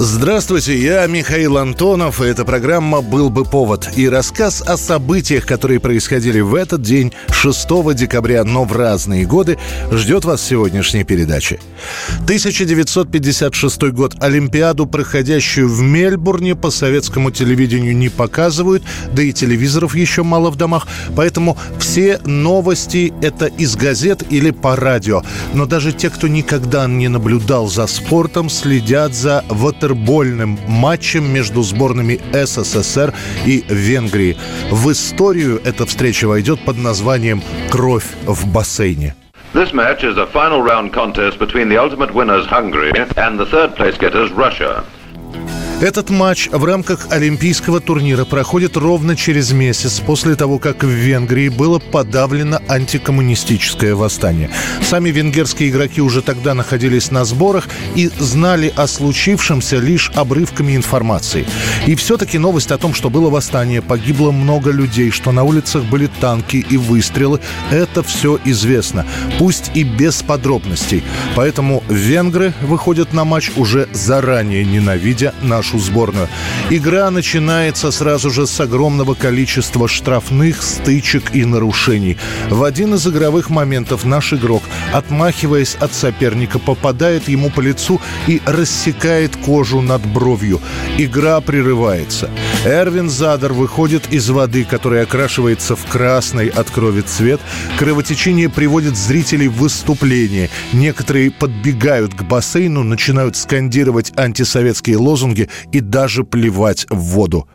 Здравствуйте, я Михаил Антонов, и эта программа «Был бы повод» и рассказ о событиях, которые происходили в этот день, 6 декабря, но в разные годы, ждет вас в сегодняшней передаче. 1956 год. Олимпиаду, проходящую в Мельбурне, по советскому телевидению не показывают, да и телевизоров еще мало в домах, поэтому все новости это из газет или по радио. Но даже те, кто никогда не наблюдал за спортом, следят за ватер супербольным матчем между сборными СССР и Венгрии. В историю эта встреча войдет под названием «Кровь в бассейне». This match is a final round contest between the ultimate winners Hungary and the third place getters Russia. Этот матч в рамках Олимпийского турнира проходит ровно через месяц после того, как в Венгрии было подавлено антикоммунистическое восстание. Сами венгерские игроки уже тогда находились на сборах и знали о случившемся лишь обрывками информации. И все-таки новость о том, что было восстание, погибло много людей, что на улицах были танки и выстрелы, это все известно, пусть и без подробностей. Поэтому венгры выходят на матч уже заранее ненавидя нашу нашу сборную. Игра начинается сразу же с огромного количества штрафных, стычек и нарушений. В один из игровых моментов наш игрок, отмахиваясь от соперника, попадает ему по лицу и рассекает кожу над бровью. Игра прерывается. Эрвин Задер выходит из воды, которая окрашивается в красный от крови цвет. Кровотечение приводит зрителей в выступление. Некоторые подбегают к бассейну, начинают скандировать антисоветские лозунги и даже плевать в воду.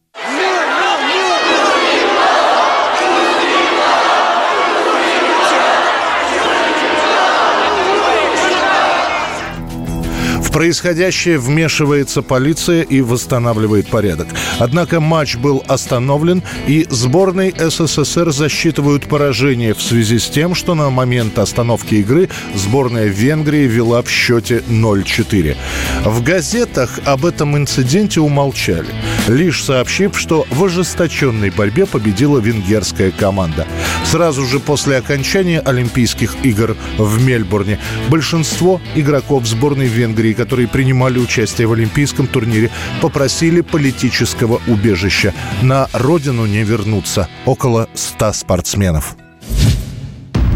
Происходящее вмешивается полиция и восстанавливает порядок. Однако матч был остановлен, и сборной СССР засчитывают поражение в связи с тем, что на момент остановки игры сборная Венгрии вела в счете 0-4. В газетах об этом инциденте умолчали, лишь сообщив, что в ожесточенной борьбе победила венгерская команда. Сразу же после окончания Олимпийских игр в Мельбурне большинство игроков сборной Венгрии, которые принимали участие в Олимпийском турнире, попросили политического убежища. На родину не вернуться. Около 100 спортсменов.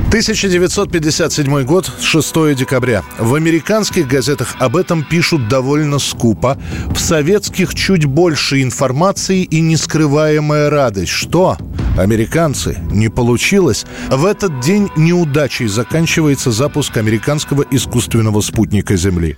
1957 год, 6 декабря. В американских газетах об этом пишут довольно скупо. В советских чуть больше информации и нескрываемая радость. Что? Американцы, не получилось. В этот день неудачей заканчивается запуск американского искусственного спутника Земли.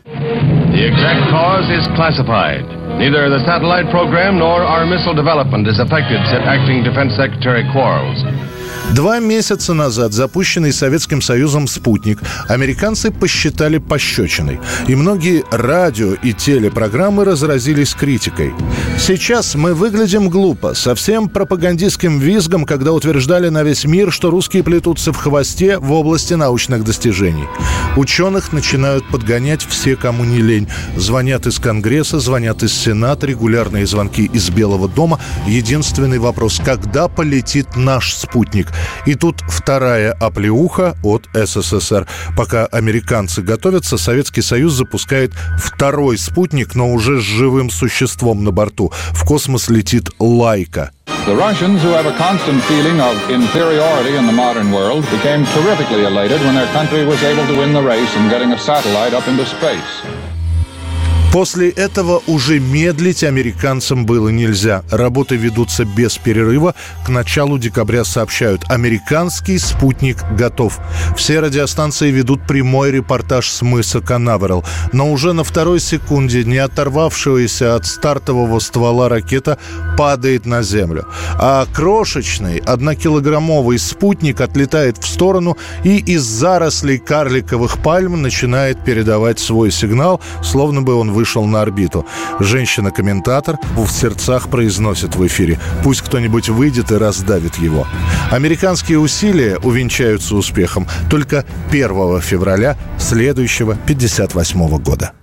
The. Два месяца назад запущенный Советским Союзом «Спутник» американцы посчитали пощечиной. И многие радио и телепрограммы разразились критикой. Сейчас мы выглядим глупо, совсем пропагандистским визгом, когда утверждали на весь мир, что русские плетутся в хвосте в области научных достижений. Ученых начинают подгонять все, кому не лень. Звонят из Конгресса, звонят из Сената, регулярные звонки из Белого дома. Единственный вопрос – когда полетит наш спутник? И тут вторая оплеуха от СССР. Пока американцы готовятся, Советский Союз запускает второй спутник, но уже с живым существом на борту. В космос летит «Лайка». The Russians, who have a constant feeling of inferiority in the modern world, became terrifically elated when their country was able to win the race in getting a satellite up into space. После этого уже медлить американцам было нельзя. Работы ведутся без перерыва. К началу декабря сообщают, американский спутник готов. Все радиостанции ведут прямой репортаж с мыса Канаверал. Но уже на второй секунде не оторвавшаяся от стартового ствола ракета падает на землю. А крошечный однокилограммовый спутник отлетает в сторону и из зарослей карликовых пальм начинает передавать свой сигнал, словно бы он вышел на орбиту. Женщина-комментатор в сердцах произносит в эфире «Пусть кто-нибудь выйдет и раздавит его». Американские усилия увенчаются успехом только 1 февраля следующего 58 года.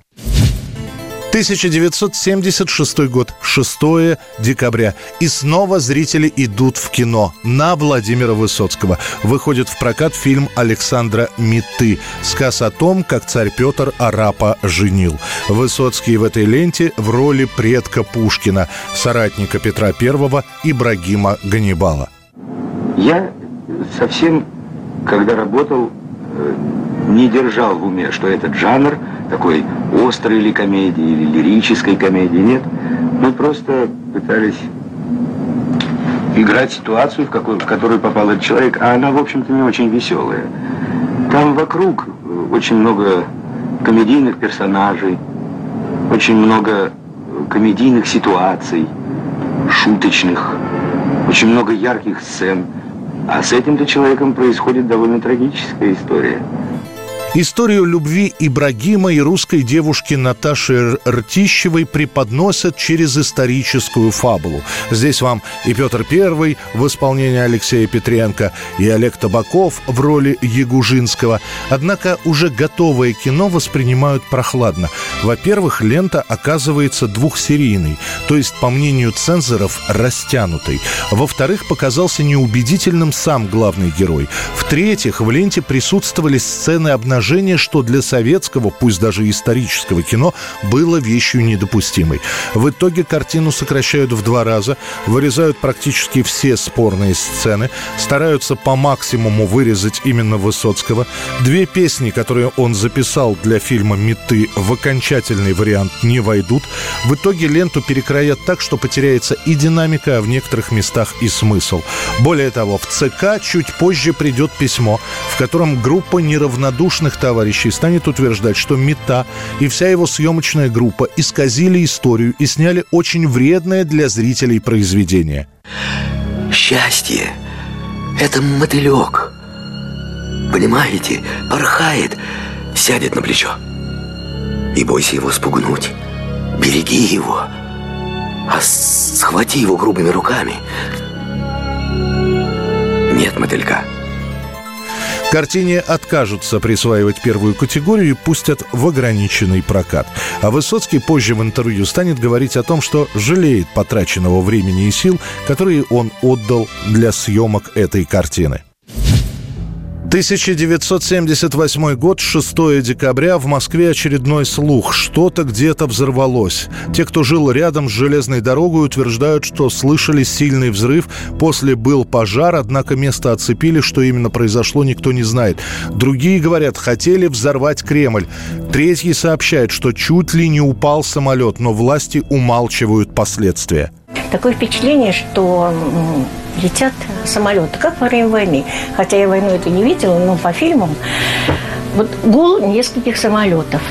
1976 год, 6 декабря. И снова зрители идут в кино на Владимира Высоцкого. Выходит в прокат фильм Александра Миты. Сказ о том, как царь Петр арапа женил. Высоцкий в этой ленте в роли предка Пушкина, соратника Петра I Ибрагима Ганнибала. Я совсем, когда работал, э, не держал в уме, что этот жанр такой острой или комедии, или лирической комедии, нет. Мы просто пытались играть ситуацию, в, какой, в которую попал этот человек, а она, в общем-то, не очень веселая. Там вокруг очень много комедийных персонажей, очень много комедийных ситуаций, шуточных, очень много ярких сцен. А с этим-то человеком происходит довольно трагическая история. Историю любви Ибрагима и русской девушки Наташи Ртищевой преподносят через историческую фабулу. Здесь вам и Петр I в исполнении Алексея Петренко, и Олег Табаков в роли Ягужинского. Однако уже готовое кино воспринимают прохладно. Во-первых, лента оказывается двухсерийной, то есть, по мнению цензоров, растянутой. Во-вторых, показался неубедительным сам главный герой. В-третьих, в ленте присутствовали сцены обнажения положение, что для советского, пусть даже исторического кино, было вещью недопустимой. В итоге картину сокращают в два раза, вырезают практически все спорные сцены, стараются по максимуму вырезать именно Высоцкого. Две песни, которые он записал для фильма «Меты», в окончательный вариант не войдут. В итоге ленту перекроят так, что потеряется и динамика, а в некоторых местах и смысл. Более того, в ЦК чуть позже придет письмо, в котором группа неравнодушных моих товарищей станет утверждать, что Мета и вся его съемочная группа исказили историю и сняли очень вредное для зрителей произведение. Счастье – это мотылек. Понимаете, порхает, сядет на плечо. И бойся его спугнуть. Береги его. А схвати его грубыми руками. Нет мотылька – Картине откажутся присваивать первую категорию и пустят в ограниченный прокат. А Высоцкий позже в интервью станет говорить о том, что жалеет потраченного времени и сил, которые он отдал для съемок этой картины. 1978 год, 6 декабря, в Москве очередной слух. Что-то где-то взорвалось. Те, кто жил рядом с железной дорогой, утверждают, что слышали сильный взрыв. После был пожар, однако место оцепили. Что именно произошло, никто не знает. Другие говорят, хотели взорвать Кремль. Третий сообщает, что чуть ли не упал самолет, но власти умалчивают последствия. Такое впечатление, что летят самолеты, как во время войны. Хотя я войну эту не видела, но по фильмам. Вот гул нескольких самолетов –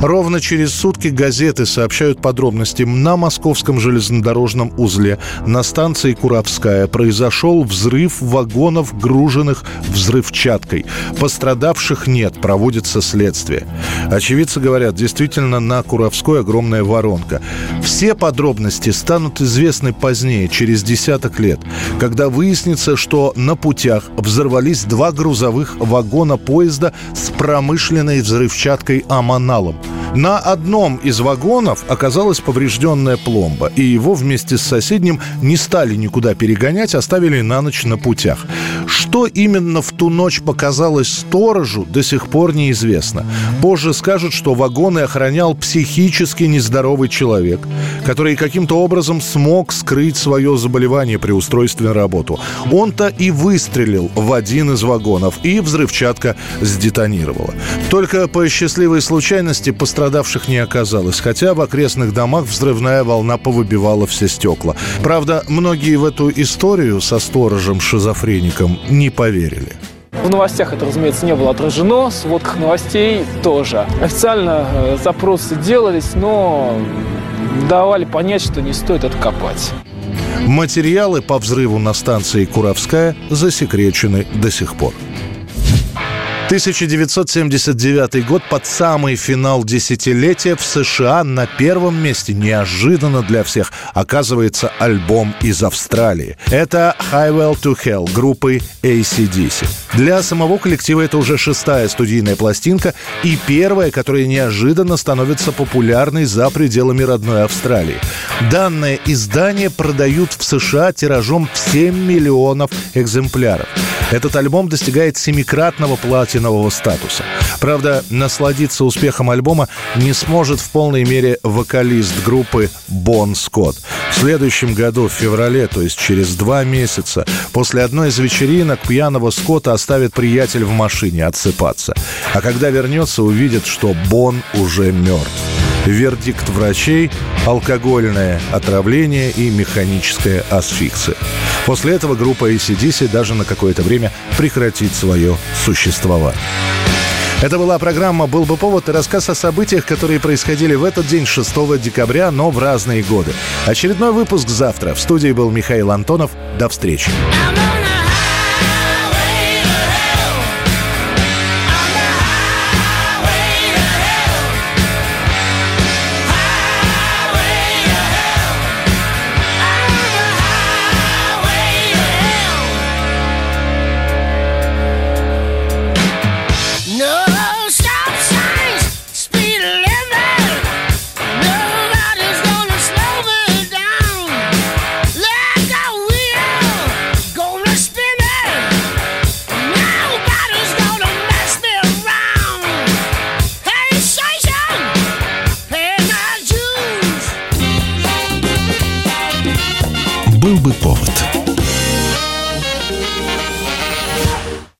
Ровно через сутки газеты сообщают подробности. На московском железнодорожном узле на станции Куровская произошел взрыв вагонов, груженных взрывчаткой. Пострадавших нет, проводится следствие. Очевидцы говорят, действительно на Куровской огромная воронка. Все подробности станут известны позднее, через десяток лет, когда выяснится, что на путях взорвались два грузовых вагона поезда с промышленной взрывчаткой аманалом. На одном из вагонов оказалась поврежденная пломба, и его вместе с соседним не стали никуда перегонять, оставили на ночь на путях. Что именно в ту ночь показалось сторожу, до сих пор неизвестно. Позже скажут, что вагоны охранял психически нездоровый человек, который каким-то образом смог скрыть свое заболевание при устройстве на работу. Он-то и выстрелил в один из вагонов, и взрывчатка сдетонировала. Только по счастливой случайности пострадал пострадавших не оказалось, хотя в окрестных домах взрывная волна повыбивала все стекла. Правда, многие в эту историю со сторожем-шизофреником не поверили. В новостях это, разумеется, не было отражено, в сводках новостей тоже. Официально э, запросы делались, но давали понять, что не стоит это копать. Материалы по взрыву на станции Куровская засекречены до сих пор. 1979 год под самый финал десятилетия в США на первом месте неожиданно для всех оказывается альбом из Австралии. Это Highwell to Hell группы ACDC. Для самого коллектива это уже шестая студийная пластинка и первая, которая неожиданно становится популярной за пределами родной Австралии. Данное издание продают в США тиражом в 7 миллионов экземпляров. Этот альбом достигает семикратного платинового статуса. Правда, насладиться успехом альбома не сможет в полной мере вокалист группы Бон Скотт. В следующем году, в феврале, то есть через два месяца, после одной из вечеринок пьяного Скотта оставит приятель в машине отсыпаться. А когда вернется, увидит, что Бон уже мертв. Вердикт врачей – алкогольное отравление и механическая асфиксия. После этого группа ACDC даже на какое-то время прекратит свое существование. Это была программа «Был бы повод» и рассказ о событиях, которые происходили в этот день, 6 декабря, но в разные годы. Очередной выпуск завтра. В студии был Михаил Антонов. До встречи.